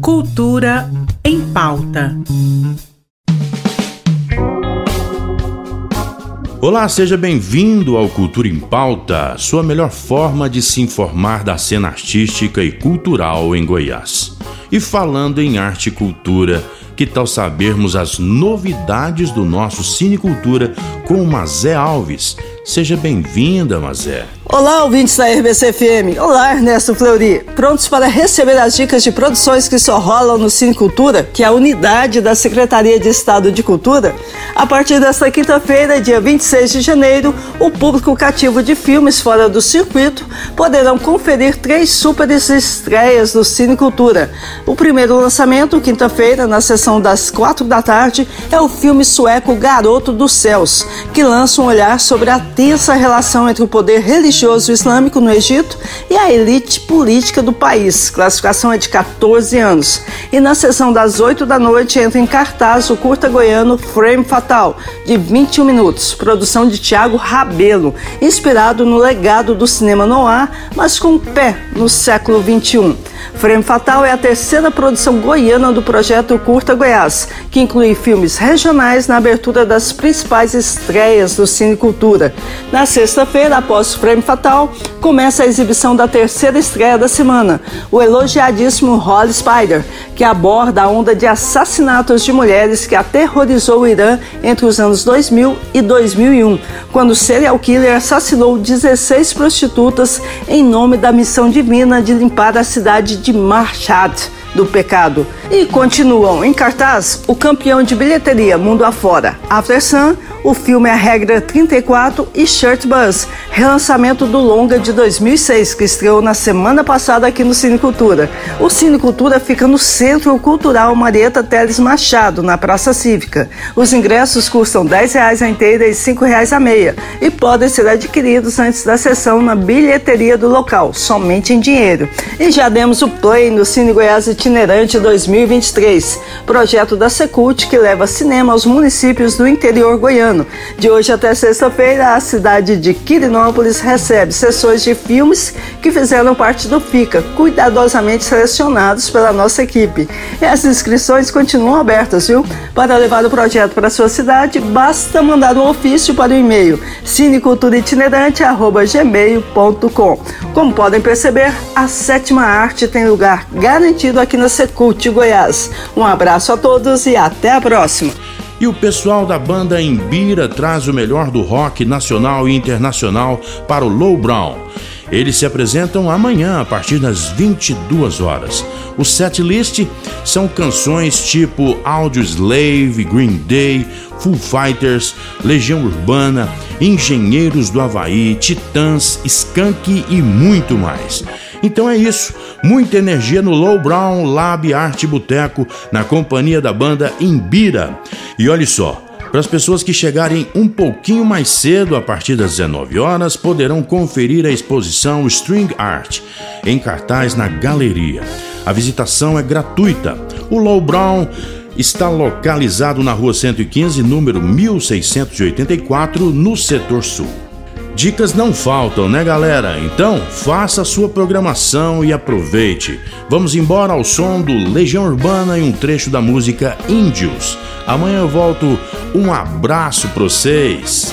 Cultura em pauta. Olá, seja bem-vindo ao Cultura em Pauta, sua melhor forma de se informar da cena artística e cultural em Goiás. E falando em arte e cultura, que tal sabermos as novidades do nosso Cinecultura com Mazé Alves? Seja bem-vinda, Mazé. Olá, ouvintes da RBC FM. Olá, Ernesto Fleury. Prontos para receber as dicas de produções que só rolam no Cine Cultura, que é a unidade da Secretaria de Estado de Cultura? A partir desta quinta-feira, dia 26 de janeiro, o público cativo de filmes fora do circuito poderão conferir três super estreias do Cine Cultura. O primeiro lançamento, quinta-feira, na sessão das quatro da tarde, é o filme sueco Garoto dos Céus, que lança um olhar sobre a tensa relação entre o poder religioso religioso islâmico no Egito e a elite política do país. Classificação é de 14 anos. E na sessão das 8 da noite entra em cartaz o curta goiano Frame Fatal, de 21 minutos, produção de Tiago Rabelo, inspirado no legado do cinema noir, mas com pé no século 21. Frame Fatal é a terceira produção goiana do projeto Curta Goiás, que inclui filmes regionais na abertura das principais estreias do Cine Cultura. Na sexta-feira, após Frame Fatal, começa a exibição da terceira estreia da semana, o elogiadíssimo Holly Spider, que aborda a onda de assassinatos de mulheres que aterrorizou o Irã entre os anos 2000 e 2001, quando o serial killer assassinou 16 prostitutas em nome da missão divina de limpar a cidade de Mashhad do pecado. E continuam em cartaz o campeão de bilheteria mundo afora, After Sun, o filme A Regra 34 e Shirt Buzz, relançamento do longa de 2006 que estreou na semana passada aqui no Cine Cultura. O Cine Cultura fica no Centro Cultural Marieta Teles Machado, na Praça Cívica. Os ingressos custam R$ 10 a inteira e R$ 5 a meia e podem ser adquiridos antes da sessão na bilheteria do local, somente em dinheiro. E já demos o play no Cine Goiás Itinerante 2023, projeto da Secult que leva cinema aos municípios do interior goiano ano. De hoje até sexta-feira, a cidade de Quirinópolis recebe sessões de filmes que fizeram parte do FICA, cuidadosamente selecionados pela nossa equipe. E as inscrições continuam abertas, viu? Para levar o projeto para sua cidade, basta mandar um ofício para o e-mail cineculturaitinerante.gmail.com. Como podem perceber, a sétima arte tem lugar garantido aqui na Secult Goiás. Um abraço a todos e até a próxima! E o pessoal da banda Embira traz o melhor do rock nacional e internacional para o Low Brown. Eles se apresentam amanhã a partir das 22 horas. O set list são canções tipo Audio Slave, Green Day, Full Fighters, Legião Urbana, Engenheiros do Havaí, Titãs, Skunk e muito mais. Então é isso, muita energia no Low Brown Lab Arte Boteco, na companhia da banda Imbira. E olhe só, para as pessoas que chegarem um pouquinho mais cedo, a partir das 19 horas, poderão conferir a exposição String Art, em cartaz na galeria. A visitação é gratuita. O Low Brown está localizado na rua 115, número 1684, no setor sul. Dicas não faltam, né, galera? Então, faça a sua programação e aproveite. Vamos embora ao som do Legião Urbana e um trecho da música Índios. Amanhã eu volto. Um abraço para vocês.